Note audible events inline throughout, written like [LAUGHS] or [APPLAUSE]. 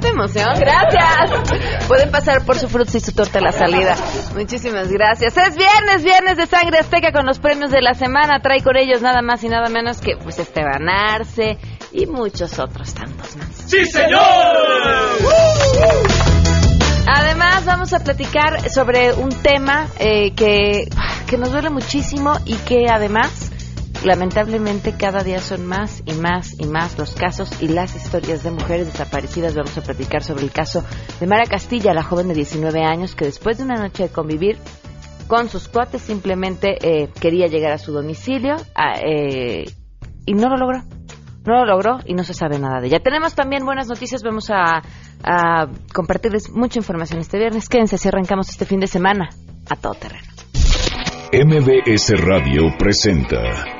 tanta emoción. Gracias. Pueden pasar por su fruta y su torta a la salida. Muchísimas gracias. Es viernes, viernes de Sangre Azteca con los premios de la semana. Trae con ellos nada más y nada menos que pues Esteban Arce y muchos otros tantos más. ¡Sí, señor! Además, vamos a platicar sobre un tema eh, que, que nos duele muchísimo y que además, lamentablemente, cada día son más y más y más los casos y las historias de mujeres desaparecidas. Vamos a platicar sobre el caso de Mara Castilla, la joven de 19 años que después de una noche de convivir con sus cuates simplemente eh, quería llegar a su domicilio eh, y no lo logró. No lo logró y no se sabe nada de ella. Tenemos también buenas noticias. Vamos a, a compartirles mucha información este viernes. Quédense si arrancamos este fin de semana a todo terreno. MBS Radio presenta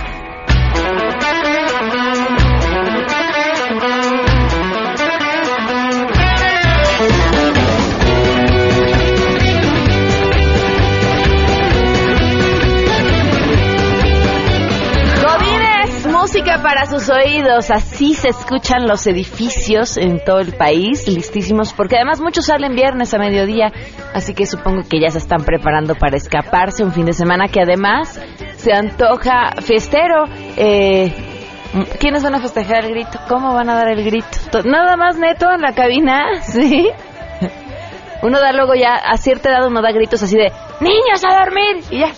Para sus oídos. Así se escuchan los edificios en todo el país, listísimos, porque además muchos salen viernes a mediodía, así que supongo que ya se están preparando para escaparse un fin de semana que además se antoja fiestero. Eh, ¿Quiénes van a festejar el grito? ¿Cómo van a dar el grito? To- Nada más neto en la cabina, [LAUGHS] ¿sí? Uno da luego ya, a cierta edad uno da gritos así de, niños a dormir, y ya,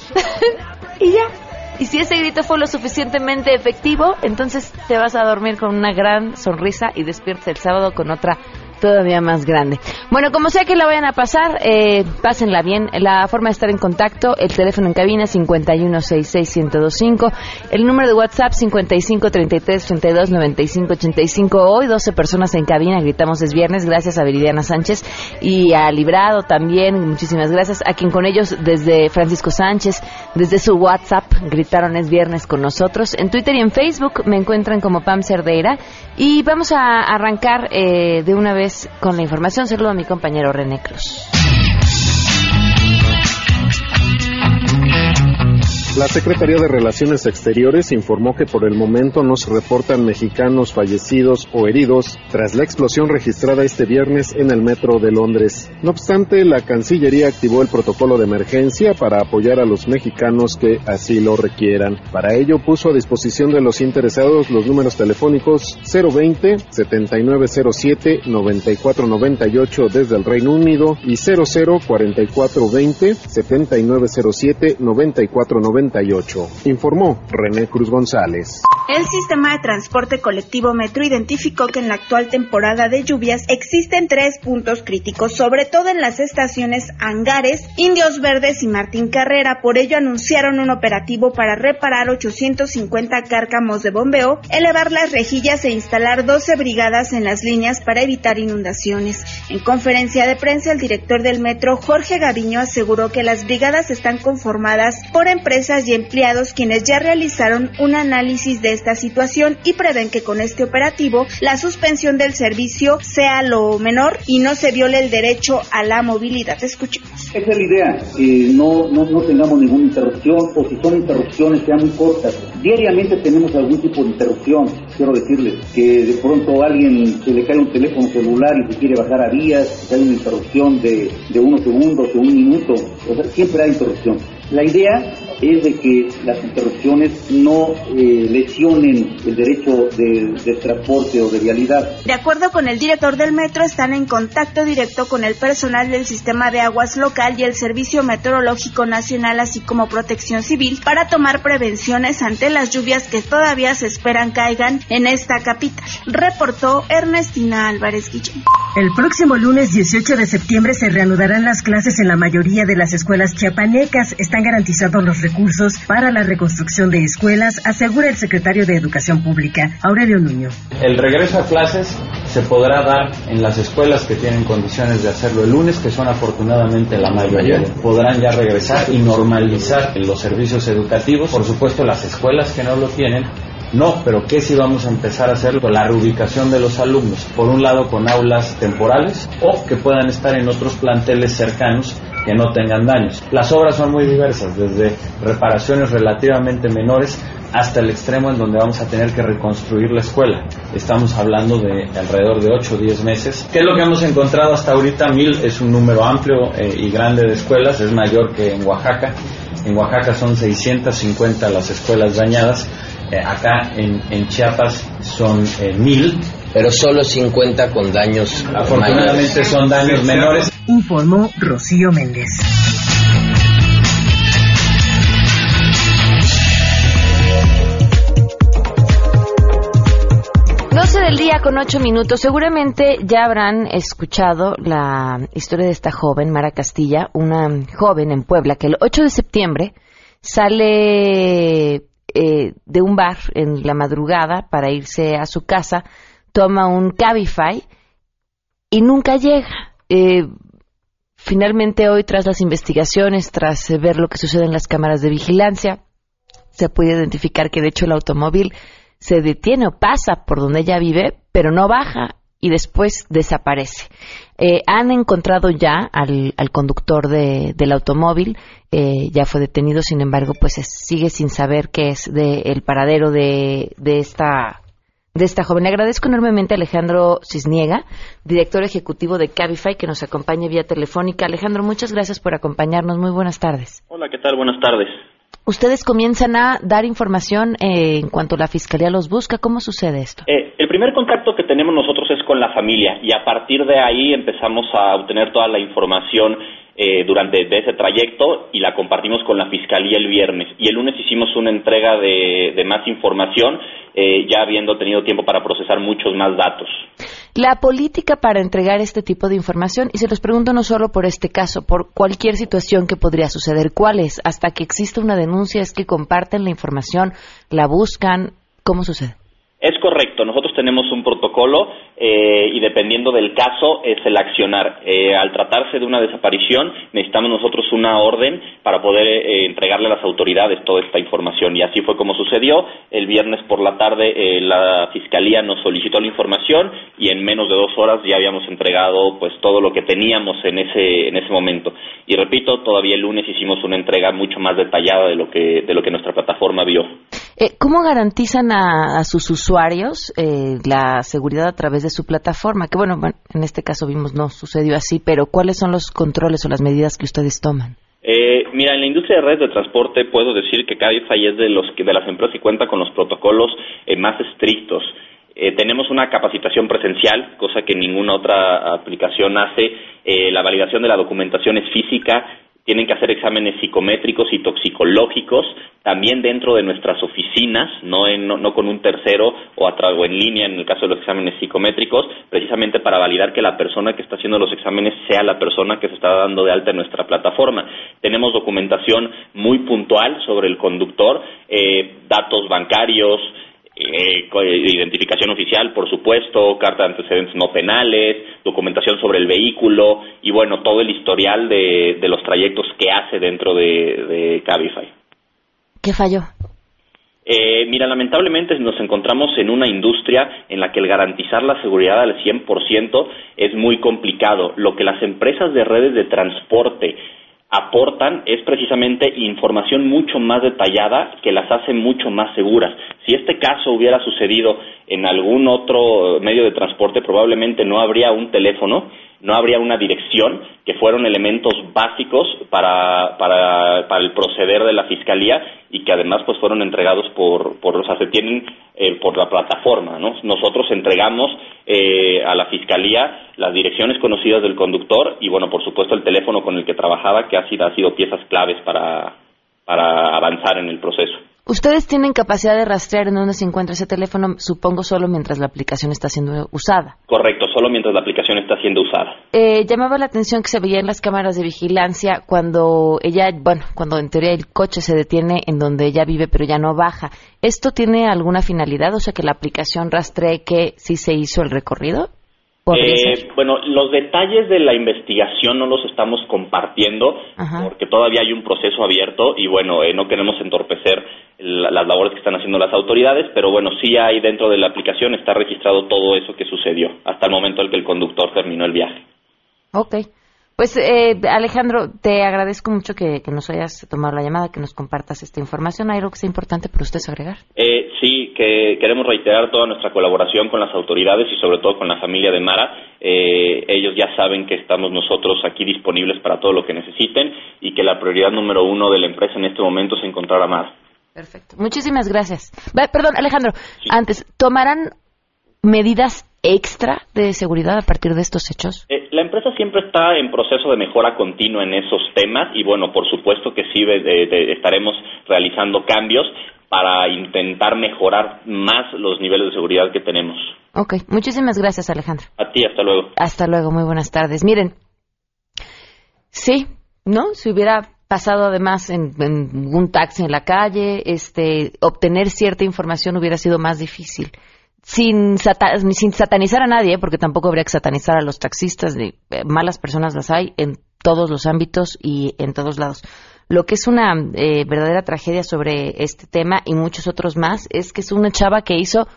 [LAUGHS] y ya. Y si ese grito fue lo suficientemente efectivo, entonces te vas a dormir con una gran sonrisa y despiertas el sábado con otra todavía más grande. Bueno, como sea que la vayan a pasar, eh, pásenla bien. La forma de estar en contacto, el teléfono en cabina 5166125, el número de WhatsApp 5533329585. Hoy 12 personas en cabina, gritamos es viernes, gracias a Viridiana Sánchez y a Librado también, muchísimas gracias a quien con ellos desde Francisco Sánchez, desde su WhatsApp gritaron es viernes con nosotros. En Twitter y en Facebook me encuentran como Pam Cerdeira y vamos a arrancar eh, de una vez con la información. Saludo a mi compañero René Cruz. La Secretaría de Relaciones Exteriores informó que por el momento no se reportan mexicanos fallecidos o heridos tras la explosión registrada este viernes en el metro de Londres. No obstante, la Cancillería activó el protocolo de emergencia para apoyar a los mexicanos que así lo requieran. Para ello puso a disposición de los interesados los números telefónicos 020 7907 9498 desde el Reino Unido y 00 4420 7907 9498. Informó René Cruz González. El sistema de transporte colectivo Metro identificó que en la actual temporada de lluvias existen tres puntos críticos, sobre todo en las estaciones Hangares, Indios Verdes y Martín Carrera. Por ello anunciaron un operativo para reparar 850 cárcamos de bombeo, elevar las rejillas e instalar 12 brigadas en las líneas para evitar inundaciones. En conferencia de prensa, el director del metro, Jorge Gaviño, aseguró que las brigadas están conformadas por empresas y empleados quienes ya realizaron un análisis de esta situación y prevén que con este operativo la suspensión del servicio sea lo menor y no se viole el derecho a la movilidad. Escuchemos. Esa es la idea, que no, no, no tengamos ninguna interrupción o si son interrupciones sean muy cortas. Diariamente tenemos algún tipo de interrupción, quiero decirles, que de pronto a alguien se le cae un teléfono celular y se quiere bajar a vías, hay una interrupción de, de unos segundos, de un minuto, o sea, siempre hay interrupción. La idea es de que las interrupciones no eh, lesionen el derecho de, de transporte o de vialidad. De acuerdo con el director del metro, están en contacto directo con el personal del sistema de aguas local y el Servicio Meteorológico Nacional, así como Protección Civil, para tomar prevenciones ante las lluvias que todavía se esperan caigan en esta capital. Reportó Ernestina Álvarez Guillén. El próximo lunes 18 de septiembre se reanudarán las clases en la mayoría de las escuelas chiapanecas. Están garantizados los recursos para la reconstrucción de escuelas, asegura el secretario de Educación Pública, Aurelio Nuño. El regreso a clases se podrá dar en las escuelas que tienen condiciones de hacerlo el lunes, que son afortunadamente la mayoría. Podrán ya regresar y normalizar los servicios educativos. Por supuesto, las escuelas que no lo tienen no, pero ¿qué si vamos a empezar a hacer con la reubicación de los alumnos? Por un lado con aulas temporales o que puedan estar en otros planteles cercanos que no tengan daños. Las obras son muy diversas, desde reparaciones relativamente menores hasta el extremo en donde vamos a tener que reconstruir la escuela. Estamos hablando de alrededor de 8 o 10 meses. ¿Qué es lo que hemos encontrado hasta ahorita? Mil es un número amplio eh, y grande de escuelas, es mayor que en Oaxaca. En Oaxaca son 650 las escuelas dañadas. Eh, acá en, en, Chiapas son eh, mil. Pero solo 50 con daños. Afortunadamente son daños menores. Informó Rocío Méndez. 12 del día con 8 minutos. Seguramente ya habrán escuchado la historia de esta joven, Mara Castilla, una joven en Puebla, que el 8 de septiembre sale eh, de un bar en la madrugada para irse a su casa, toma un Cabify y nunca llega. Eh, finalmente hoy, tras las investigaciones, tras ver lo que sucede en las cámaras de vigilancia, se puede identificar que de hecho el automóvil se detiene o pasa por donde ella vive, pero no baja y después desaparece. Eh, han encontrado ya al, conductor del automóvil, eh, ya fue detenido, sin embargo, pues sigue sin saber qué es del paradero de, de, esta de esta joven. Le agradezco enormemente a Alejandro Cisniega, director ejecutivo de Cabify, que nos acompaña vía telefónica. Alejandro, muchas gracias por acompañarnos. Muy buenas tardes. Hola, ¿qué tal? Buenas tardes ustedes comienzan a dar información eh, en cuanto la fiscalía los busca. ¿Cómo sucede esto? Eh, el primer contacto que tenemos nosotros es con la familia y a partir de ahí empezamos a obtener toda la información eh, durante ese trayecto y la compartimos con la fiscalía el viernes. Y el lunes hicimos una entrega de, de más información, ya habiendo tenido tiempo para procesar muchos más datos. La política para entregar este tipo de información, y se los pregunto no solo por este caso, por cualquier situación que podría suceder, ¿cuál es? Hasta que exista una denuncia, es que comparten la información, la buscan, ¿cómo sucede? Es correcto, nosotros tenemos un protocolo eh, y dependiendo del caso es el accionar. Eh, al tratarse de una desaparición necesitamos nosotros una orden para poder eh, entregarle a las autoridades toda esta información y así fue como sucedió. El viernes por la tarde la fiscalía nos solicitó la información y en menos de dos horas ya habíamos entregado pues todo lo que teníamos en ese en ese momento. Y repito, todavía el lunes hicimos una entrega mucho más detallada de lo que de lo que nuestra plataforma vio. ¿Cómo garantizan a, sus usuarios eh, la seguridad a través de su plataforma, que bueno, en este caso vimos no sucedió así, pero ¿cuáles son los controles o las medidas que ustedes toman? Eh, mira, en la industria de redes de transporte puedo decir que Cabify es de, los, de las empresas que cuenta con los protocolos eh, más estrictos. tenemos una capacitación presencial, cosa que ninguna otra aplicación hace. la validación de la documentación es física tienen que hacer exámenes psicométricos y toxicológicos también dentro de nuestras oficinas, no, no, con un tercero o, a o en línea en el caso de los exámenes psicométricos, precisamente para validar que la persona que está haciendo los exámenes sea la persona que se está dando de alta en nuestra plataforma. Tenemos documentación muy puntual sobre el conductor, eh, datos bancarios, eh, identificación oficial, por supuesto, carta de antecedentes no penales, documentación sobre el vehículo y bueno, todo el historial de, los trayectos que hace dentro de, Cabify. ¿Qué falló? Eh, mira, lamentablemente nos encontramos en una industria en la que el garantizar la seguridad al 100% es muy complicado. Lo que las empresas de redes de transporte aportan es precisamente información mucho más detallada que las hace mucho más seguras. Si este caso hubiera sucedido en algún otro medio de transporte, probablemente no habría un teléfono, no habría una dirección, que fueron elementos básicos para, para, para el proceder de la fiscalía y que además pues fueron entregados por, por o sea, se tienen eh, por la plataforma, ¿no? Nosotros entregamos eh, a la fiscalía las direcciones conocidas del conductor y bueno, por supuesto el teléfono con el que trabajaba que ha sido, ha sido piezas claves para, para avanzar en el proceso. Ustedes tienen capacidad de rastrear en dónde se encuentra ese teléfono, supongo, solo mientras la aplicación está siendo usada. Correcto, solo mientras la aplicación está siendo usada. Eh, llamaba la atención que se veía en las cámaras de vigilancia cuando ella, bueno, cuando en teoría el coche se detiene en donde ella vive, pero ya no baja. ¿Esto tiene alguna finalidad? O sea, que la aplicación rastree que sí se hizo el recorrido. Eh, bueno, los detalles de la investigación no los estamos compartiendo porque todavía hay un proceso abierto y bueno, eh, no queremos entorpecer las labores que están haciendo las autoridades, pero bueno, sí hay dentro de la aplicación, está registrado todo eso que sucedió hasta el momento en que el conductor terminó el viaje. Ok. Pues eh, Alejandro, te agradezco mucho que, nos hayas tomado la llamada, que nos compartas esta información. ¿Hay algo que sea importante para ustedes agregar? Eh, sí, que queremos reiterar toda nuestra colaboración con las autoridades y sobre todo con la familia de Mara. Eh, ellos ya saben que estamos nosotros aquí disponibles para todo lo que necesiten y que la prioridad número uno de la empresa en este momento es encontrar a Mara. Perfecto. Muchísimas gracias. perdón, Alejandro, antes, ¿tomarán medidas extra de seguridad a partir de estos hechos? Eh, la empresa siempre está en proceso de mejora continua en esos temas y bueno, por supuesto que sí estaremos realizando cambios para intentar mejorar más los niveles de seguridad que tenemos. Ok, muchísimas gracias Alejandro. A ti, hasta luego. Hasta luego, muy buenas tardes. Miren, sí, ¿no? Si hubiera pasado además en, en un taxi en la calle, este, obtener cierta información hubiera sido más difícil sin, sin satanizar a nadie, porque tampoco habría que satanizar a los taxistas, de eh, malas personas las hay en todos los ámbitos y en todos lados. Lo que es una eh, verdadera tragedia sobre este tema y muchos otros más es que es una chava que hizo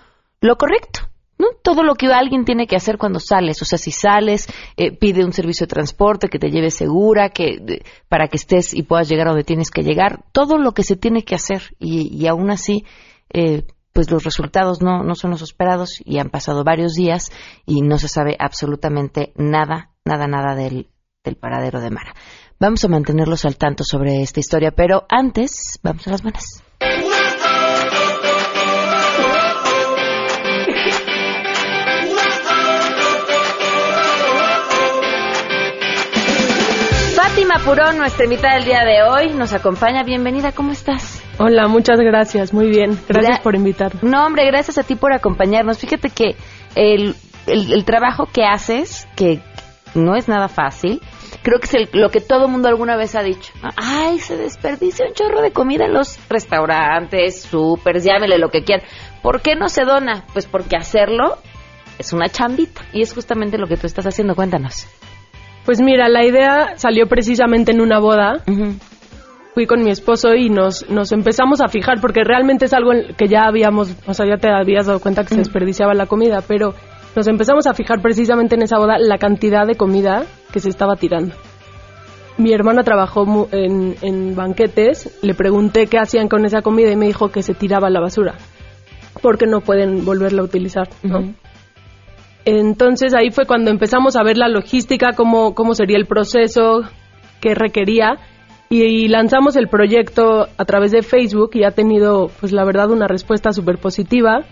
lo correcto. ¿no? Todo lo que alguien tiene que hacer cuando sales, o sea, si sales, eh, pide un servicio de transporte que te lleve segura, que para que estés y puedas llegar a donde tienes que llegar, todo lo que se tiene que hacer y, y aún así eh, pues los resultados no, no son los esperados y han pasado varios días y no se sabe absolutamente nada, nada, nada del, del paradero de Mara. Vamos a mantenerlos al tanto sobre esta historia, pero antes, vamos a las buenas. Fátima Purón, nuestra invitada del día de hoy, nos acompaña. Bienvenida, ¿cómo estás? Hola, muchas gracias, muy bien. Gracias por invitarme. No, hombre, gracias a ti por acompañarnos. Fíjate que el, el, trabajo que haces, que no es nada fácil, creo que es lo que todo mundo alguna vez ha dicho. Ay, se desperdicia un chorro de comida en los restaurantes, súper, llámele lo que quieran. ¿Por qué no se dona? Pues porque hacerlo es una chambita y es justamente lo que tú estás haciendo. Cuéntanos. Pues mira, la idea salió precisamente en una boda. Fui con mi esposo y nos, nos empezamos a fijar, porque realmente es algo que ya habíamos, o sea, ya te habías dado cuenta que se desperdiciaba la comida, pero nos empezamos a fijar precisamente en esa boda la cantidad de comida que se estaba tirando. Mi hermana trabajó en, en banquetes, le pregunté qué hacían con esa comida y me dijo que se tiraba a la basura, porque no pueden volverla a utilizar, ¿no? Entonces ahí fue cuando empezamos a ver la logística, cómo, cómo sería el proceso que requería y, lanzamos el proyecto a través de Facebook y ha tenido, pues la verdad, una respuesta súper positiva.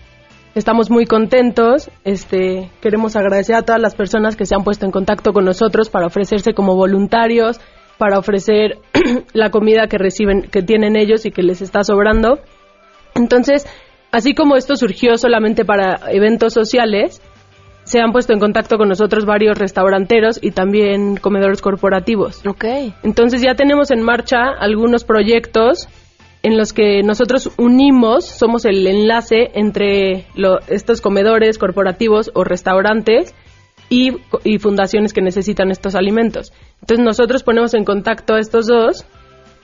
Estamos muy contentos. Este, queremos agradecer a todas las personas que se han puesto en contacto con nosotros para ofrecerse como voluntarios, para ofrecer [CLEARS THROAT] la comida que reciben, que tienen ellos y que les está sobrando. Entonces, así como esto surgió solamente para eventos sociales, se han puesto en contacto con nosotros varios restauranteros y también comedores corporativos. Ok. Entonces ya tenemos en marcha algunos proyectos en los que nosotros unimos, somos el enlace entre estos comedores corporativos o restaurantes y, fundaciones que necesitan estos alimentos. Entonces nosotros ponemos en contacto a estos dos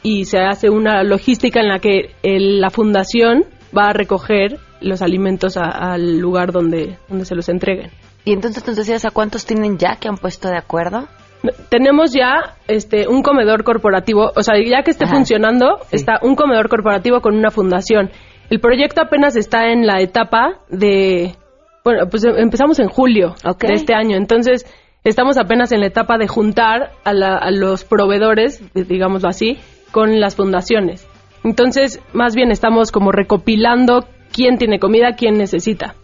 y se hace una logística en la que la fundación va a recoger los alimentos al lugar donde, donde se los entreguen. Y entonces tú decías, ¿a cuántos tienen ya que han puesto de acuerdo? Tenemos ya este un comedor corporativo, o sea, ya que esté funcionando, está un comedor corporativo con una fundación. El proyecto apenas está en la etapa de, bueno, pues empezamos en julio de este año, entonces estamos apenas en la etapa de juntar a, a los proveedores, digámoslo así, con las fundaciones. Entonces, más bien estamos como recopilando quién tiene comida, quién necesita.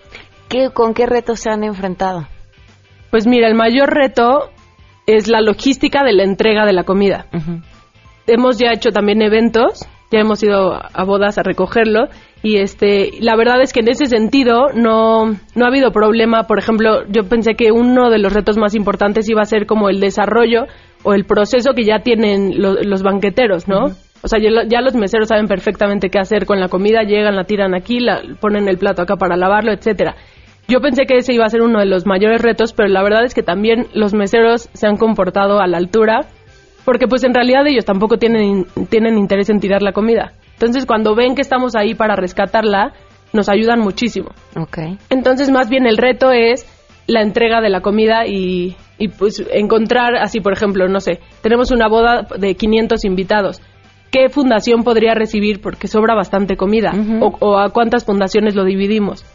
¿Con qué retos se han enfrentado? Pues mira, el mayor reto es la logística de la entrega de la comida. Hemos ya hecho también eventos, ya hemos ido a bodas a recogerlo y este la verdad es que en ese sentido no no ha habido problema. Por ejemplo yo pensé que uno de los retos más importantes iba a ser como el desarrollo o el proceso que ya tienen los banqueteros no o sea ya, ya, los meseros saben perfectamente qué hacer con la comida llegan la tiran aquí la ponen el plato acá para lavarlo etcétera yo pensé que ese iba a ser uno de los mayores retos, pero la verdad es que también los meseros se han comportado a la altura, porque pues en realidad ellos tampoco tienen, tienen interés en tirar la comida. Entonces cuando ven que estamos ahí para rescatarla, nos ayudan muchísimo. Okay. Entonces más bien el reto es la entrega de la comida y, y pues encontrar así, por ejemplo, no sé, tenemos una boda de 500 invitados. ¿Qué fundación podría recibir? Porque sobra bastante comida. o, o a cuántas fundaciones lo dividimos.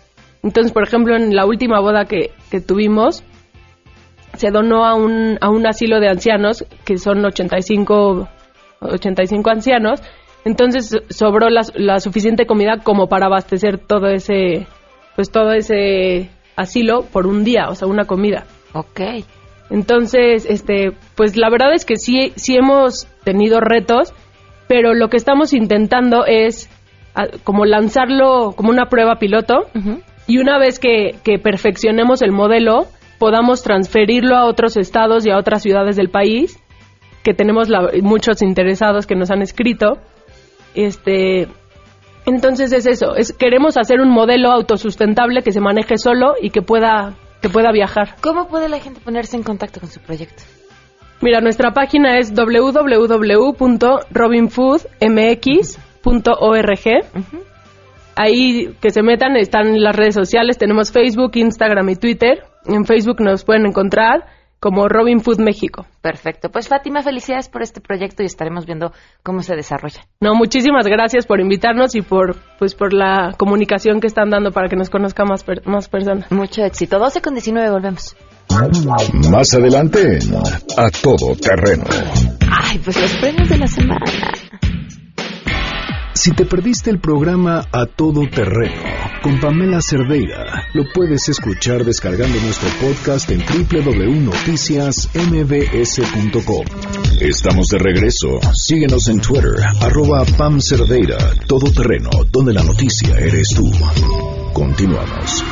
Entonces, por ejemplo, en la última boda que, que tuvimos, se donó a un, a un asilo de ancianos, que son 85, 85 ancianos. Entonces sobró la, la suficiente comida como para abastecer todo ese, pues todo ese asilo por un día, o sea, una comida. Ok. Entonces, este, pues la verdad es que sí, sí hemos tenido retos, pero lo que estamos intentando es a- como lanzarlo como una prueba piloto y una vez que, que perfeccionemos el modelo, podamos transferirlo a otros estados y a otras ciudades del país, que tenemos la- muchos interesados que nos han escrito. Este, entonces es eso, es, queremos hacer un modelo autosustentable que se maneje solo y que pueda, que pueda viajar. ¿Cómo puede la gente ponerse en contacto con su proyecto? Mira, nuestra página es www.robinfoodmx.org. Ahí que se metan, están las redes sociales, tenemos Facebook, Instagram y Twitter. En Facebook nos pueden encontrar como Robin Food México. Perfecto. Pues Fátima, felicidades por este proyecto y estaremos viendo cómo se desarrolla. No, muchísimas gracias por invitarnos y por pues por la comunicación que están dando para que nos conozca más per- más personas. Mucho éxito. 12 con 19, volvemos. Más adelante en A Todo Terreno. Ay, pues los premios de la semana. Si te perdiste el programa A Todo Terreno con Pamela Cerdeira, lo puedes escuchar descargando nuestro podcast en www.noticiasmbs.com. Estamos de regreso. Síguenos en Twitter, arroba Pam Cerdeira, Todo Terreno, donde la noticia eres tú. Continuamos.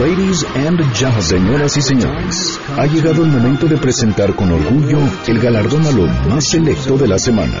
Ladies and gentlemen, señoras y señores, ha llegado el momento de presentar con orgullo el galardón a lo más selecto de la semana.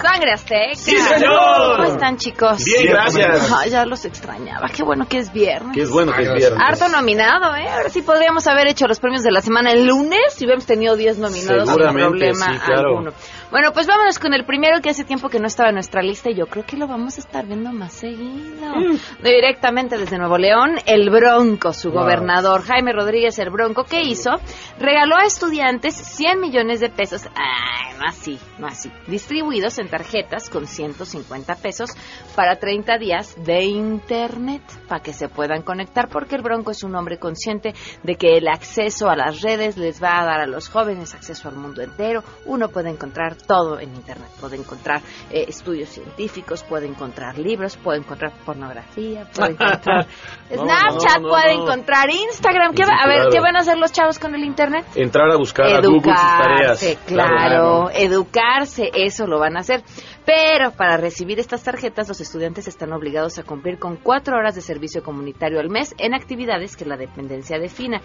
Sangre Azteca. ¡Sí, señor! ¿Cómo están, chicos? Bien, gracias. Ay, ya los extrañaba. Qué bueno que es viernes. Que es bueno que es viernes. Harto nominado, ¿eh? Ahora sí podríamos haber hecho los premios de la semana el lunes si hubiéramos tenido 10 nominados sin problema sí, claro. alguno. Bueno, pues vámonos con el primero que hace tiempo que no estaba en nuestra lista y yo creo que lo vamos a estar viendo más seguido. Mm. Directamente desde Nuevo León, el Bronco, su Wow. gobernador Jaime Rodríguez el Bronco, ¿qué hizo? Regaló a estudiantes 100 millones de pesos, ay, no así, no así, distribuidos en tarjetas con 150 pesos para 30 días de internet para que se puedan conectar porque el Bronco es un hombre consciente de que el acceso a las redes les va a dar a los jóvenes acceso al mundo entero. Uno puede encontrar todo en internet, puede encontrar eh, estudios científicos, puede encontrar libros, puede encontrar pornografía, puede [LAUGHS] encontrar Snapchat, no, no, puede encontrar Instagram. ¿Qué Sí, va- a ver. ¿qué van a hacer los chavos con el internet? Entrar a buscar a Google sus tareas. Educarse, claro, educarse, eso lo van a hacer. Pero para recibir estas tarjetas, los estudiantes están obligados a cumplir con cuatro horas de servicio comunitario al mes en actividades que la dependencia defina.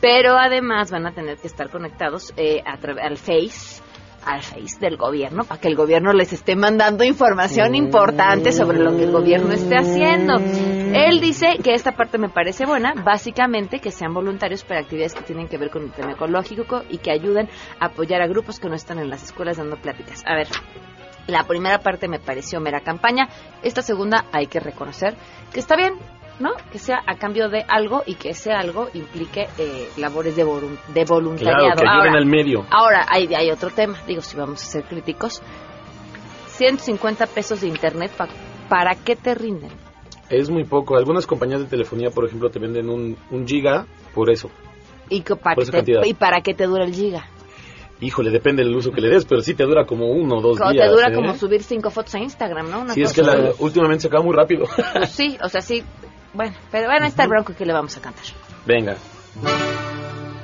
Pero además van a tener que estar conectados eh, a al Face al Face del gobierno para que el gobierno les esté mandando información importante sobre lo que el gobierno esté haciendo. Él dice que esta parte me parece buena, básicamente que sean voluntarios para actividades que tienen que ver con el tema ecológico y que ayuden a apoyar a grupos que no están en las escuelas dando pláticas. A ver, la primera parte me pareció mera campaña, esta segunda hay que reconocer que está bien, ¿no? Que sea a cambio de algo y que ese algo implique eh, labores de, volun- de voluntariado. Claro, que Ahora, al medio. Ahora, hay, hay otro tema, digo, si vamos a ser críticos. 150 pesos de internet, pa- ¿para qué te rinden? Es muy poco. Algunas compañías de telefonía, por ejemplo, te venden un, un giga por eso. ¿Y, que pa- Por esa te-. ¿Y para qué te dura el giga? Híjole, depende del uso que le des, pero sí te dura como uno o dos días. te dura ¿eh? como subir cinco fotos a Instagram, ¿no? Una Sí, es que la- últimamente se acaba muy rápido. Pues sí, o sea, sí. Bueno, pero bueno, ahí está el bronco que le vamos a cantar. Venga.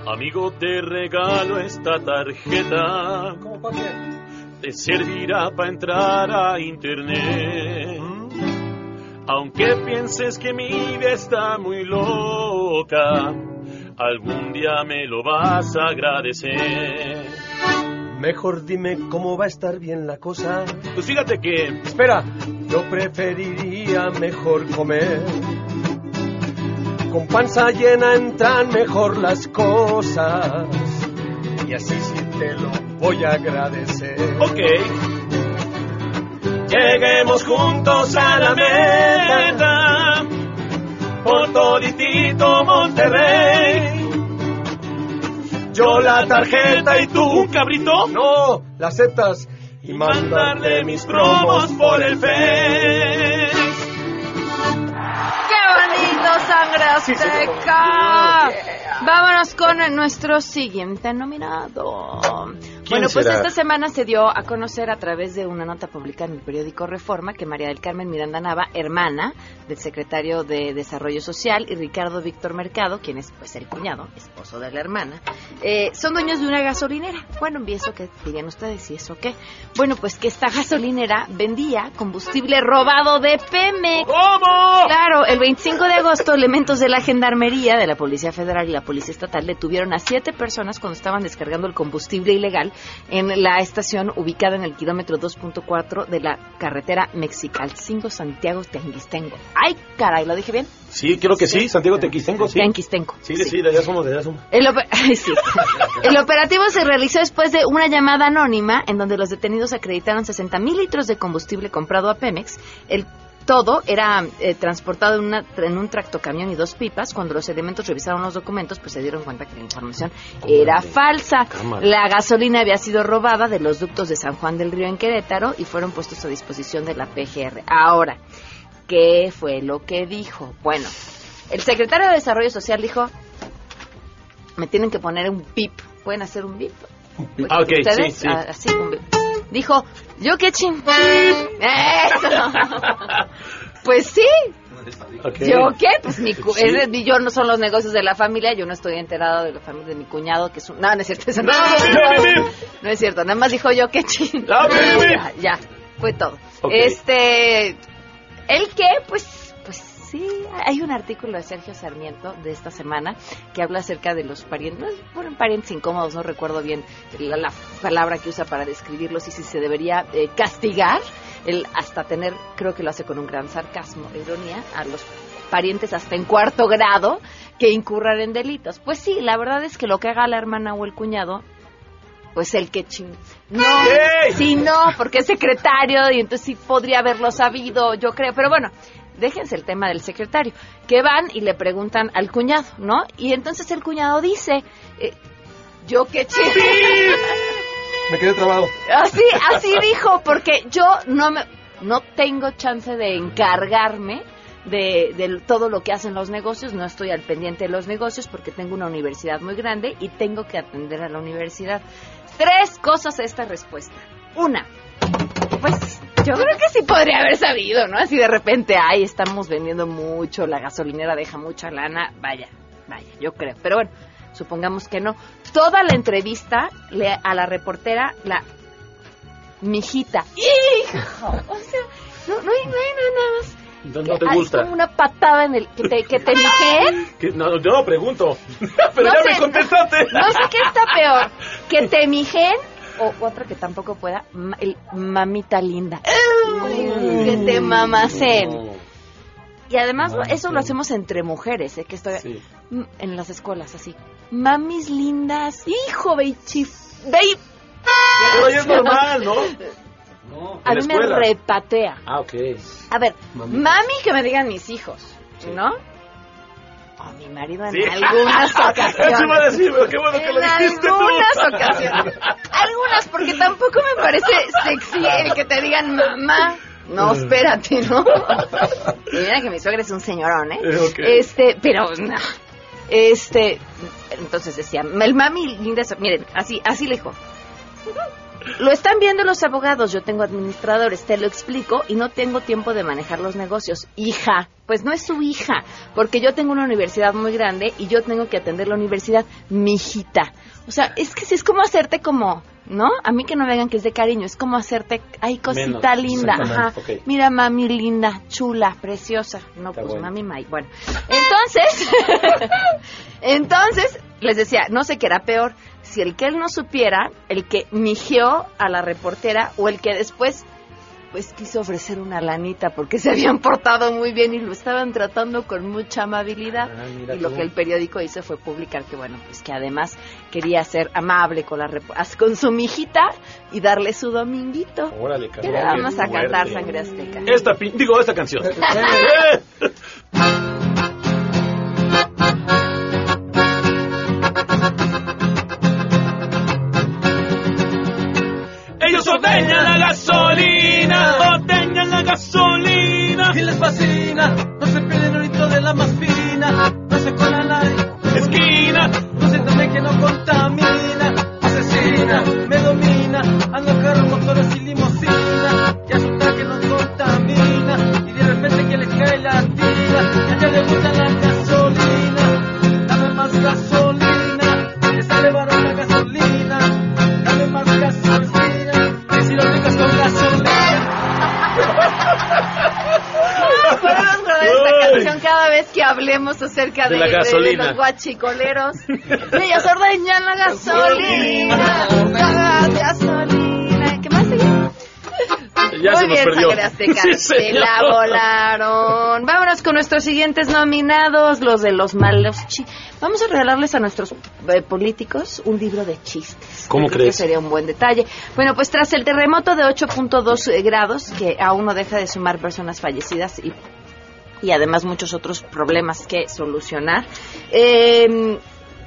Amigo, te regalo esta tarjeta. Te servirá para entrar a internet. Aunque pienses que mi vida está muy loca, algún día me lo vas a agradecer. Mejor dime cómo va a estar bien la cosa. Pues fíjate que Espera, yo preferiría mejor comer. Con panza llena entran mejor las cosas. Y así sí te lo voy a agradecer. Ok. Lleguemos juntos a la meta. Por toditito Monterrey. Yo la tarjeta y tú. ¿Un cabrito? No, la aceptas. Y mandarle mis promos por el Face. Sangre azteca! Vámonos con nuestro siguiente nominado. Bueno, pues será? esta semana se dio a conocer a través de una nota publicada en el periódico Reforma que María del Carmen Miranda Nava, hermana del secretario de Desarrollo Social, y Ricardo Víctor Mercado, quien es pues el cuñado, esposo de la hermana, eh, son dueños de una gasolinera. Bueno, ¿y eso qué? Dirían ustedes, ¿y eso qué? Bueno, pues que esta gasolinera vendía combustible robado de Pemex. ¿Cómo? Claro, el 25 de agosto, elementos de la Gendarmería, de la Policía Federal y la Policía Estatal detuvieron a siete personas cuando estaban descargando el combustible ilegal en la estación ubicada en el kilómetro 2.4 de la carretera Mexicalcingo Santiago Teanguistengo. ¡Ay, caray! ¿Lo dije bien? Sí, creo que sí, Santiago Tequistengo, sí. Teanguistengo. Sí, sí, de allá somos, de allá somos. El, [LAUGHS] sí. [LAUGHS] El operativo se realizó después de una llamada anónima en donde los detenidos acreditaron 60 mil litros de combustible comprado a Pemex. El todo era eh, transportado en, una, en un tractocamión y dos pipas. Cuando los elementos revisaron los documentos, pues se dieron cuenta que la información era falsa. Cámara. La gasolina había sido robada de los ductos de San Juan del Río en Querétaro y fueron puestos a disposición de la PGR. Ahora, ¿qué fue lo que dijo? Bueno, el secretario de Desarrollo Social dijo, me tienen que poner un pip. ¿Pueden hacer un pip? Ah, ok, ¿Ustedes? sí, sí. Ah, así, un bip. Dijo, yo qué ching. Eso. [LAUGHS] pues sí. ¿Yo qué? Pues mi cu- Sí. es de- yo no son los negocios de la familia, yo no estoy enterado de la familia de mi cuñado, que es un... No, no es cierto. Eso no, no es cierto, nada más dijo yo qué bip. ya, ya, fue todo. Este, ¿el qué? Pues, pues sí, hay un artículo de Sergio Sarmiento de esta semana que habla acerca de los parientes, no, fueron parientes incómodos, no recuerdo bien la, la palabra que usa para describirlos y si se debería eh, castigar, el hasta tener, creo que lo hace con un gran sarcasmo, e ironía, a los parientes hasta en cuarto grado que incurran en delitos. Pues sí, la verdad es que lo que haga la hermana o el cuñado pues el que ching. No, ¡Ey! sí, no, porque es secretario y entonces sí podría haberlo sabido, yo creo. Pero bueno, déjense el tema del secretario. Que van y le preguntan al cuñado, ¿no? Y entonces el cuñado dice, eh, yo qué ching. Me quedé trabado. Así, así dijo, porque yo no me, no tengo chance de encargarme de, de todo lo que hacen los negocios, no estoy al pendiente de los negocios porque tengo una universidad muy grande y tengo que atender a la universidad. Tres cosas a esta respuesta. Una, yo creo que sí podría haber sabido, ¿no? Así de repente, ay, estamos vendiendo mucho, la gasolinera deja mucha lana, vaya, vaya, yo creo. Pero bueno, supongamos que no. Toda la entrevista le, a la reportera, la mijita, hijo, o sea, no, no hay, no hay nada más. No, no te gusta. como una patada en el que te, que. [LAUGHS] No, yo no pregunto. [LAUGHS] Pero No ya sé, me contestaste. No sé qué está peor, que te [LAUGHS] mijen o otra que tampoco pueda, ma- el mamita linda. Que te mamacen. Y además eso lo hacemos entre mujeres, ¿eh? que estoy Sí. mm, en las escuelas así. Mamis lindas, hijo, beichi, bei- Pero es normal, ¿no? A mí me repatea. Ah, ok. A ver, mami que me digan mis hijos, ¿no? O mi marido en Sí. algunas ocasiones. [LAUGHS] Eso iba a decir, pero qué bueno que lo En tú. algunas ocasiones. Algunas, porque tampoco me parece sexy el que te digan mamá. No, espérate, ¿no? Mira que mi suegra es un señorón, ¿eh? Eh. Este, pero no. Este, entonces decía, el mami linda, miren, así, así le dijo. Lo están viendo los abogados, yo tengo administradores, te lo explico y no tengo tiempo de manejar los negocios. Hija, pues no es su hija, porque yo tengo una universidad muy grande y yo tengo que atender la universidad, mi hijita. O sea, es que sí es como hacerte como, ¿no? A mí que no me digan que es de cariño, es como hacerte, ay, cosita Menos, linda, ajá. Mira, mami linda, chula, preciosa. No, Está pues bueno. mami. Bueno, entonces, [LAUGHS] entonces les decía, no sé qué era peor, si el que él no supiera, el que migió a la reportera o el que después pues quiso ofrecer una lanita porque se habían portado muy bien y lo estaban tratando con mucha amabilidad. Ah, y lo tú. que el periódico hizo fue publicar que, bueno, pues que además quería ser amable con la con su mijita y darle su dominguito. Órale, Y cabrón, le vamos a cantar. Sangre Azteca. Esta, digo, esta canción. [LAUGHS] [LAUGHS] Ellos ordeñan la gasolina, ordeñan la gasolina. Y les fascina, no se pierden ahorita de la más fina, acerca De de, la de- de gasolina. los guachicoleros. Ellos ordeñan la gasolina, la gasolina. ¿Qué más sigue? Ya Muy se nos bien, perdió. Sangre Azteca. [LAUGHS] Sí, Se señor. la volaron. Vámonos con nuestros siguientes nominados, los de los malos chi. Vamos a regalarles a nuestros eh, políticos un libro de chistes. ¿Cómo creo crees? Que sería un buen detalle. Bueno, pues tras el terremoto de 8.2 grados, que aún no deja de sumar personas fallecidas y y además muchos otros problemas que solucionar. Eh,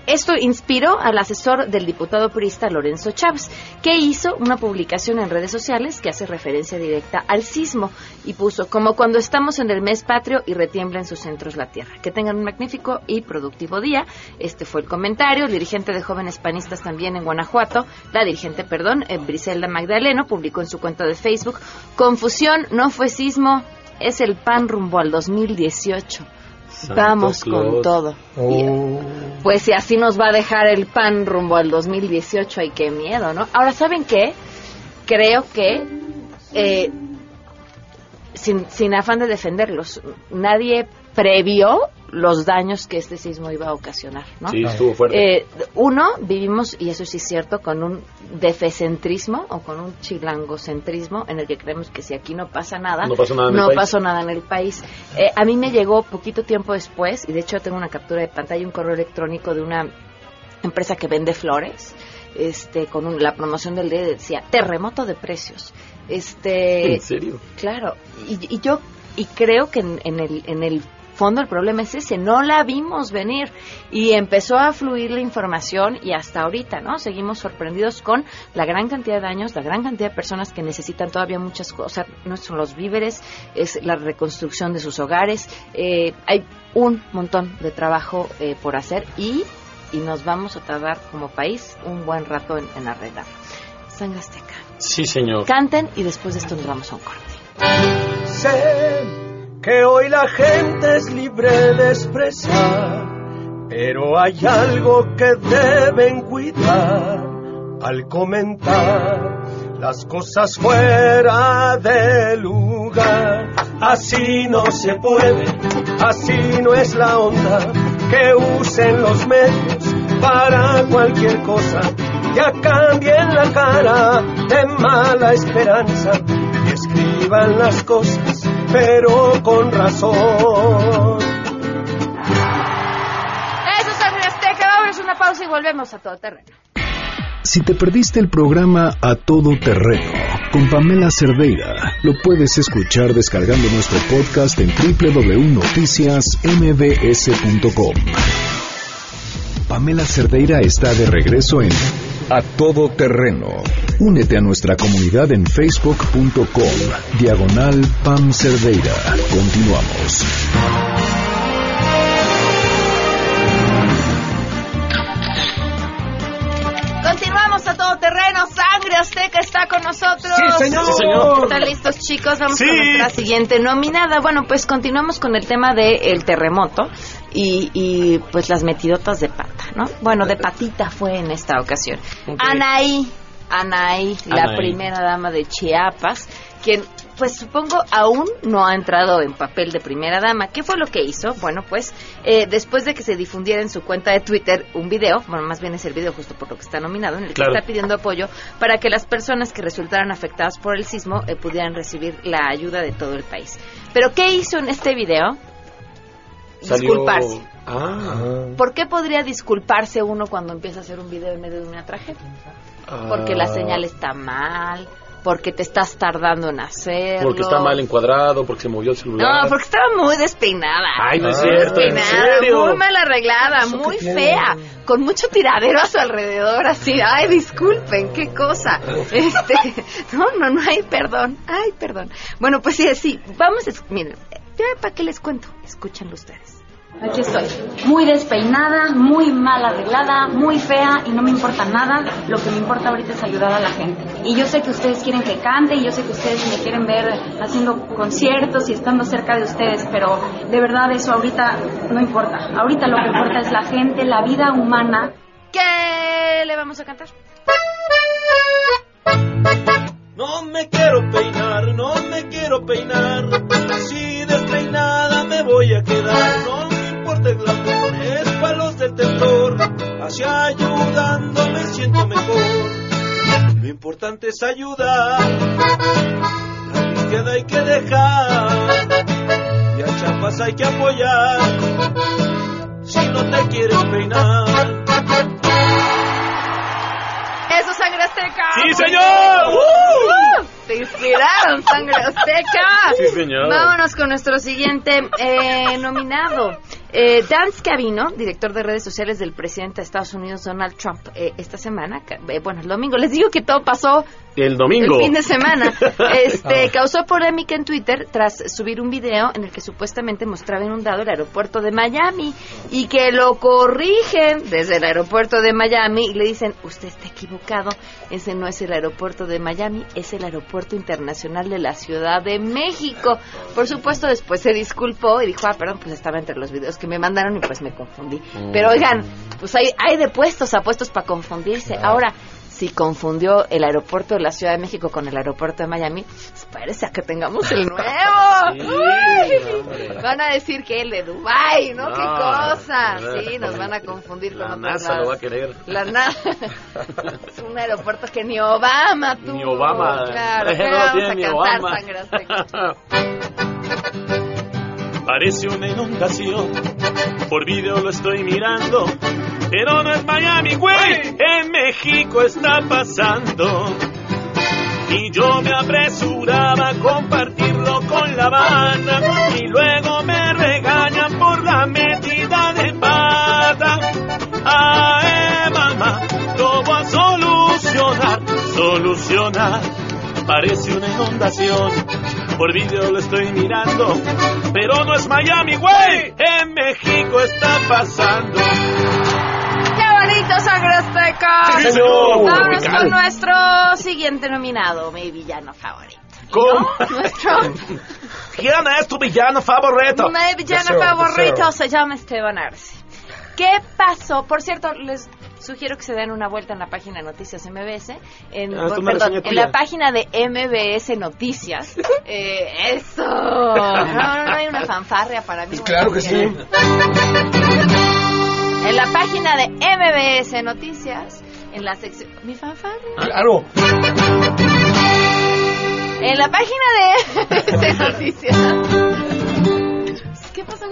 esto inspiró al asesor del diputado purista Lorenzo Chávez, que hizo una publicación en redes sociales que hace referencia directa al sismo y puso como cuando estamos en el mes patrio y retiembla en sus centros la tierra. Que tengan un magnífico y productivo día. Este fue el comentario. El dirigente de jóvenes panistas también en Guanajuato, la dirigente, perdón, eh, Briselda Magdaleno, publicó en su cuenta de Facebook, confusión, no fue sismo, es el pan rumbo al 2018. Santo Vamos con todo. Oh. Pues si así nos va a dejar el pan rumbo al 2018, ay, qué miedo, ¿no? Ahora, ¿saben qué? Creo que, eh, sin, sin afán de defenderlos, nadie previó los daños que este sismo iba a ocasionar, ¿no? Sí, estuvo fuerte. Eh, uno, vivimos, y eso sí es cierto, con un defecentrismo o con un chilangocentrismo en el que creemos que si aquí no pasa nada, No pasó nada en el no país. pasó nada en el país. Eh, a mí me llegó poquito tiempo después, y de hecho tengo una captura de pantalla y un correo electrónico de una empresa que vende flores, este, con un- la promoción del día decía terremoto de precios. Este, ¿En serio? Claro, y, y yo y creo que en, en el en el fondo el problema es ese, no la vimos venir y empezó a fluir la información y hasta ahorita, ¿no? Seguimos sorprendidos con la gran cantidad de daños, la gran cantidad de personas que necesitan todavía muchas cosas, no son los víveres, es la reconstrucción de sus hogares, eh, hay un montón de trabajo eh, por hacer y, y nos vamos a tardar como país un buen rato en, en arreglarlo. Sangre Azteca. Sí, señor. Canten y después de esto nos vamos a un corte. Que hoy la gente es libre de expresar, pero hay algo que deben cuidar al comentar las cosas fuera de lugar. Así no se puede, así no es la onda que usen los medios para cualquier cosa. Ya cambien la cara de mala esperanza y escriban las cosas, pero con razón. Eso es Sangre Azteca. Vamos a una pausa y volvemos a todo terreno. Si te perdiste el programa A Todo Terreno con Pamela Cerdeira, lo puedes escuchar descargando nuestro podcast en www.noticiasmbs.com. Pamela Cerdeira está de regreso en A Todo Terreno. Únete a nuestra comunidad en facebook.com, diagonal Pam Cerdeira. Continuamos. Continuamos a todo terreno. Sangre Azteca está con nosotros. Sí, señor. Sí, señor. ¿Están listos, chicos? Vamos Sí. con nuestra siguiente nominada. Bueno, pues continuamos con el tema del terremoto y, y, pues las metidotas de pata, ¿no? Bueno, de patita fue en esta ocasión. Anaí, Anaí, la Anaí. primera dama de Chiapas, quien pues supongo aún no ha entrado en papel de primera dama. ¿Qué fue lo que hizo? Bueno, pues eh, después de que se difundiera en su cuenta de Twitter un video, bueno, más bien es el video justo por lo que está nominado, en el que está pidiendo apoyo para que las personas que resultaran afectadas por el sismo eh, pudieran recibir la ayuda de todo el país. Pero ¿qué hizo en este video? Salió- Disculparse. Ah. ¿Por qué podría disculparse uno cuando empieza a hacer un video en medio de una tragedia? Porque la Ah. señal está mal, porque te estás tardando en hacerlo. Porque está mal encuadrado, porque se movió el celular. No, porque estaba muy despeinada. Ay, no es Muy cierto, ¿en despeinada, serio? muy mal arreglada, ¿Eso muy fea, con mucho tiradero a su alrededor, así. Ay, disculpen, qué cosa. [LAUGHS] Este, no, no, no hay perdón. Ay, perdón. Bueno, pues sí, sí. Vamos, a miren, ya para qué les cuento. Escúchenlo ustedes. Aquí estoy, muy despeinada, muy mal arreglada, muy fea y no me importa nada. Lo que me importa ahorita es ayudar a la gente. Y yo sé que ustedes quieren que cante y yo sé que ustedes me quieren ver haciendo conciertos y estando cerca de ustedes, pero de verdad eso ahorita no importa. Ahorita lo que importa es la gente, la vida humana. ¿Qué le vamos a cantar? No me quiero peinar, no me quiero peinar. Si despeinada me voy a quedar. No el glamour, es para los del temblor. Así ayudando me siento mejor. Lo importante es ayudar. La izquierda hay que dejar. Y a chapas hay que apoyar. Si no te quieres peinar. ¡Eso, Sangre Azteca! ¡Sí, señor! ¡Uh! ¡Te inspiraron, Sangre Azteca! Sí, señor. Vámonos con nuestro siguiente eh, nominado. Eh, Dan Scavino, director de redes sociales del presidente de Estados Unidos, Donald Trump, eh, esta semana, eh, bueno, el domingo, les digo que todo pasó El domingo. el fin de semana. [LAUGHS] Este causó polémica en Twitter tras subir un video en el que supuestamente mostraba inundado el aeropuerto de Miami y que lo corrigen desde el aeropuerto de Miami y le dicen, usted está equivocado, ese no es el aeropuerto de Miami, es el aeropuerto internacional de la Ciudad de México. Por supuesto, después se disculpó y dijo, ah, perdón, pues estaba entre los videos que me mandaron y pues me confundí. Pero oigan, pues hay, hay de puestos a puestos para confundirse. Ahora, si confundió el aeropuerto de la Ciudad de México con el aeropuerto de Miami, espérese a que tengamos el nuevo. [LAUGHS] Sí, van a decir que el de Dubai, ¿no? No, Qué cosa. Sí, nos van a confundir La con NASA otros lo va a querer. La NASA. [LAUGHS] es un aeropuerto que ni Obama tuvo. Ni Obama. Claro, [LAUGHS] No. Parece una inundación, por video lo estoy mirando, pero no es Miami, güey, en México está pasando. Y yo me apresuraba a compartirlo con la banda, y luego me regañan por la metida de pata. Ay, mamá, lo voy a solucionar, solucionar. Parece una inundación, por video lo estoy mirando, pero no es Miami, güey, en México está pasando. ¡Qué bonito, sangre azteca! Sí, señor. Tropical. con nuestro siguiente nominado, mi villano favorito. ¿Cómo? Nuestro [LAUGHS] ¿Quién es tu villano favorito? mi villano favorito se llama Esteban Arce. ¿Qué pasó? Por cierto, les sugiero que se den una vuelta en la página de Noticias MBS, en, Ah, perdón, en la página de MBS Noticias. [LAUGHS] Eh, eso. [LAUGHS] No, no, no hay una fanfarria para mí. claro que sí. En la página de MBS Noticias, en la sección... ¿Mi fanfarria? Claro. En la página de MBS Noticias.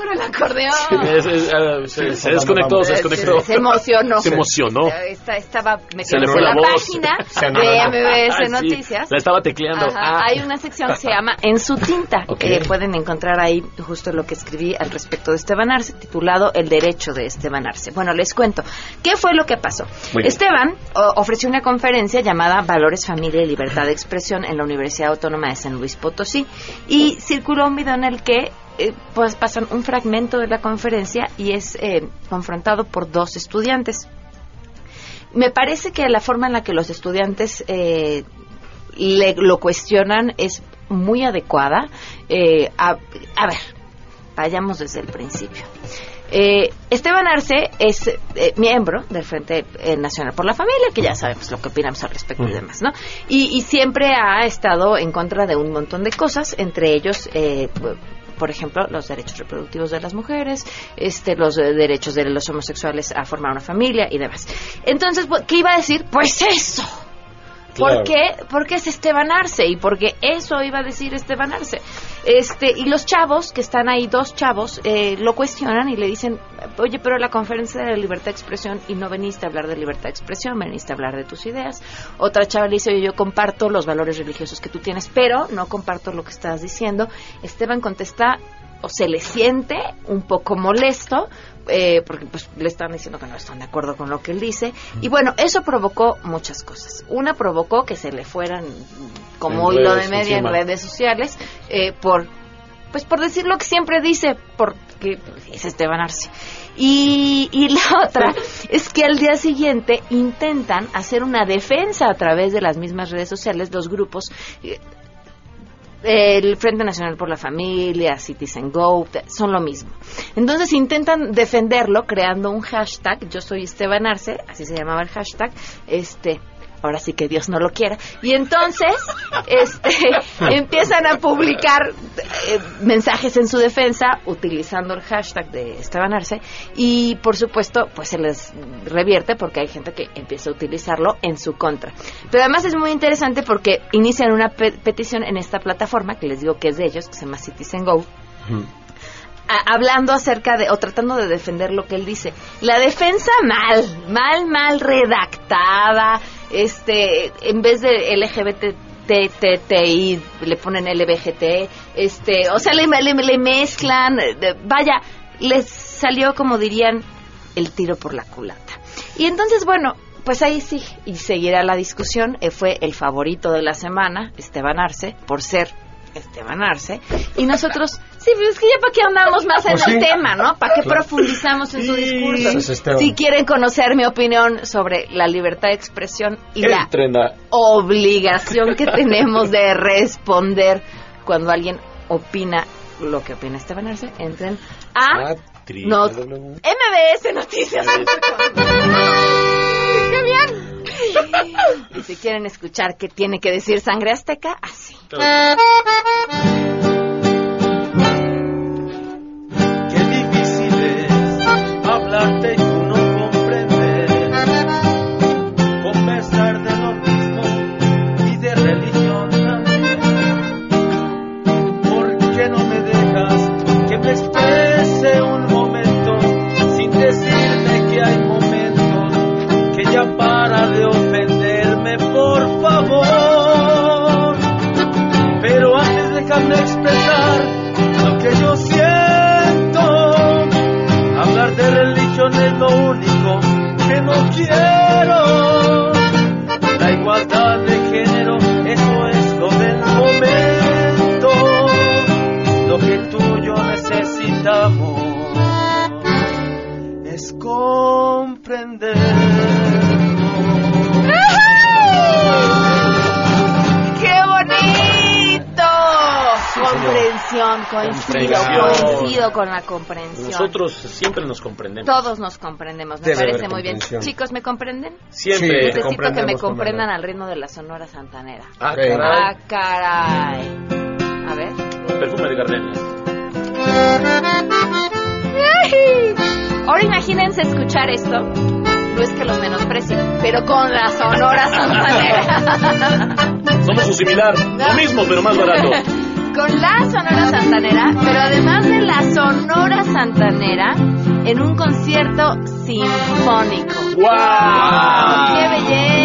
¿Qué pasó con el acordeón? Es- es, ah, se, se desconectó, se desconectó. Se emocionó. Se emocionó. Esta- estaba Se metiéndose en la la voz. página [LAUGHS] Se de MBS Ah, sí, Noticias. La estaba tecleando. Ah. Hay una sección que se llama En su tinta. [LAUGHS] Ok. Eh, pueden encontrar ahí justo lo que escribí al respecto de Esteban Arce, titulado El derecho de Esteban Arce. Bueno, les cuento. ¿Qué fue lo que pasó? Muy. Esteban ofreció una conferencia llamada Valores, Familia y Libertad de Expresión en la Universidad Autónoma de San Luis Potosí y circuló un video en el que eh, pues pasan un fragmento de la conferencia y es eh, confrontado por dos estudiantes. Me parece que la forma en la que los estudiantes eh, le- lo cuestionan es muy adecuada. Eh, a, a ver, vayamos desde el principio. Eh, Esteban Arce es miembro del Frente Nacional por la Familia, que ya sabemos lo que opinamos al respecto y demás, ¿no? Y, y siempre ha estado en contra de un montón de cosas, entre ellos, eh, por ejemplo, los derechos reproductivos de las mujeres, este, los eh, derechos de los homosexuales a formar una familia y demás. Entonces, ¿qué iba a decir? Pues eso. ¿Por Claro. qué? Porque es Esteban Arce y porque eso iba a decir Esteban Arce. Este, y los chavos, que están ahí, dos chavos, eh, lo cuestionan y le dicen, oye, pero la conferencia de libertad de expresión y no veniste a hablar de libertad de expresión, veniste a hablar de tus ideas. Otra chava le dice, oye, yo comparto los valores religiosos que tú tienes, pero no comparto lo que estás diciendo. Esteban contesta, o se le siente un poco molesto, eh, porque pues le están diciendo que no están de acuerdo con lo que él dice. Y bueno, eso provocó muchas cosas. Una provocó que se le fueran como En hilo de media en redes sociales eh, por pues por decir lo que siempre dice, porque es Esteban Arce. Y, y la [LAUGHS] otra es que al día siguiente intentan hacer una defensa a través de las mismas redes sociales, los grupos, eh, el Frente Nacional por la Familia, Citizen Go, son lo mismo. Entonces intentan defenderlo creando un hashtag, yo soy Esteban Arce, así se llamaba el hashtag, este, ahora sí que Dios no lo quiera. Y entonces, este, [LAUGHS] empiezan a publicar eh, mensajes en su defensa utilizando el hashtag de Esteban Arce y por supuesto, pues se les revierte porque hay gente que empieza a utilizarlo en su contra. Pero además es muy interesante porque inician una pe- petición en esta plataforma que les digo que es de ellos, que se llama Citizen Go, hablando acerca de o tratando de defender lo que él dice. La defensa mal, mal, mal redactada, este, en vez de LGBT TTI le ponen LBGT, este, o sea, le, le- mezclan, vaya, les salió como dirían el tiro por la culata. Y entonces, bueno, pues ahí sí, y seguirá la discusión. Eh, fue el favorito de la semana, Esteban Arce, por ser Esteban Arce. Y nosotros, sí, pues es que ya para qué andamos más en Pues el sí. tema, ¿no? ¿Para qué Claro. profundizamos en su discurso? Pues. Si quieren conocer mi opinión sobre la libertad de expresión y la obligación que [LAUGHS] tenemos de responder cuando alguien opina lo que opina Esteban Arce, entren a no, MBS Noticias. ¡Qué bien! Y si quieren escuchar qué tiene que decir Sangre Azteca, así. Qué Nosotros siempre nos comprendemos. Todos nos comprendemos, me Debe parece muy bien. Chicos, ¿me comprenden? Siempre te Necesito que me comprendan al ritmo de la Sonora Santanera. Ah, caray. Ah, caray. A ver. Perfume de gardenia. ¡Ay! Ahora imagínense escuchar esto. No es que los menosprecie, pero con la Sonora Santanera. Somos un similar. [LAUGHS] Lo mismo, pero más barato. [LAUGHS] con la Sonora Santanera, pero además de la Sonora Santanera, en un concierto sinfónico. ¡Guau! ¡Qué belleza!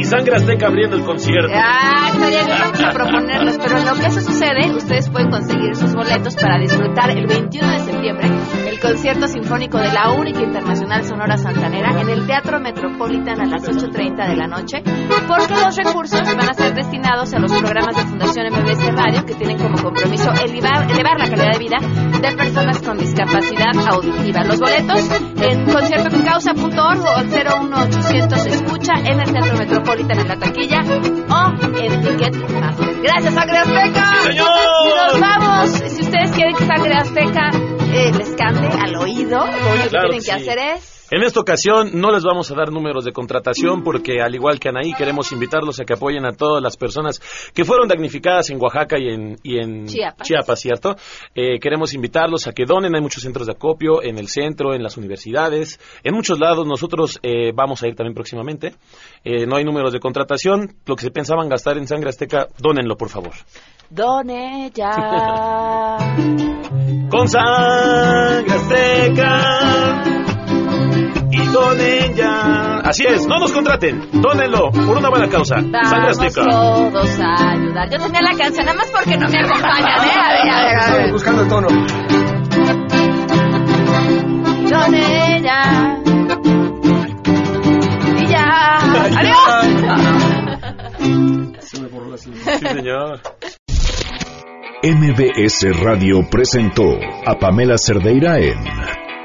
Y sangre azteca abriendo el concierto. Ah, estaría bien, vamos a [LAUGHS] proponerlos, pero en lo que eso sucede, ustedes pueden conseguir sus boletos para disfrutar el 21 de septiembre el concierto sinfónico de la única internacional Sonora Santanera en el Teatro Metropolitan a las 8.30 de la noche, porque los recursos van a ser destinados a los programas de Fundación MBS Radio que tienen como compromiso elevar, elevar la calidad de vida de personas con discapacidad auditiva. Los boletos en conciertocausa.org o 01800 escucha en el Teatro Metropolitan en la taquilla o en Ticketmaster. Gracias, Sangre Azteca. ¡Señor! Y nos vamos. Si ustedes quieren que Sangre Azteca eh, les cante al oído, lo único Claro que tienen que sí. hacer es... En esta ocasión no les vamos a dar números de contratación porque al igual que Anaí queremos invitarlos a que apoyen a todas las personas que fueron damnificadas en Oaxaca y en, y en Chiapas. ¿cierto? Eh, queremos invitarlos a que donen, hay muchos centros de acopio en el centro, en las universidades, en muchos lados. Nosotros eh, vamos a ir también próximamente. Eh, no hay números de contratación, lo que se pensaban gastar en sangre azteca, dónenlo por favor. Done ya. [LAUGHS] Con sangre azteca donen ya. Así es, no nos contraten, dónenlo por una buena causa. Sangre azteca. todos a ayudar. Yo tenía la canción, nada más porque no me acompañan, ¿eh? A ver, a ver, a ver. Estamos buscando el tono. Done ya. Y ya. Adiós. Sí, señor. MBS Radio presentó a Pamela Cerdeira en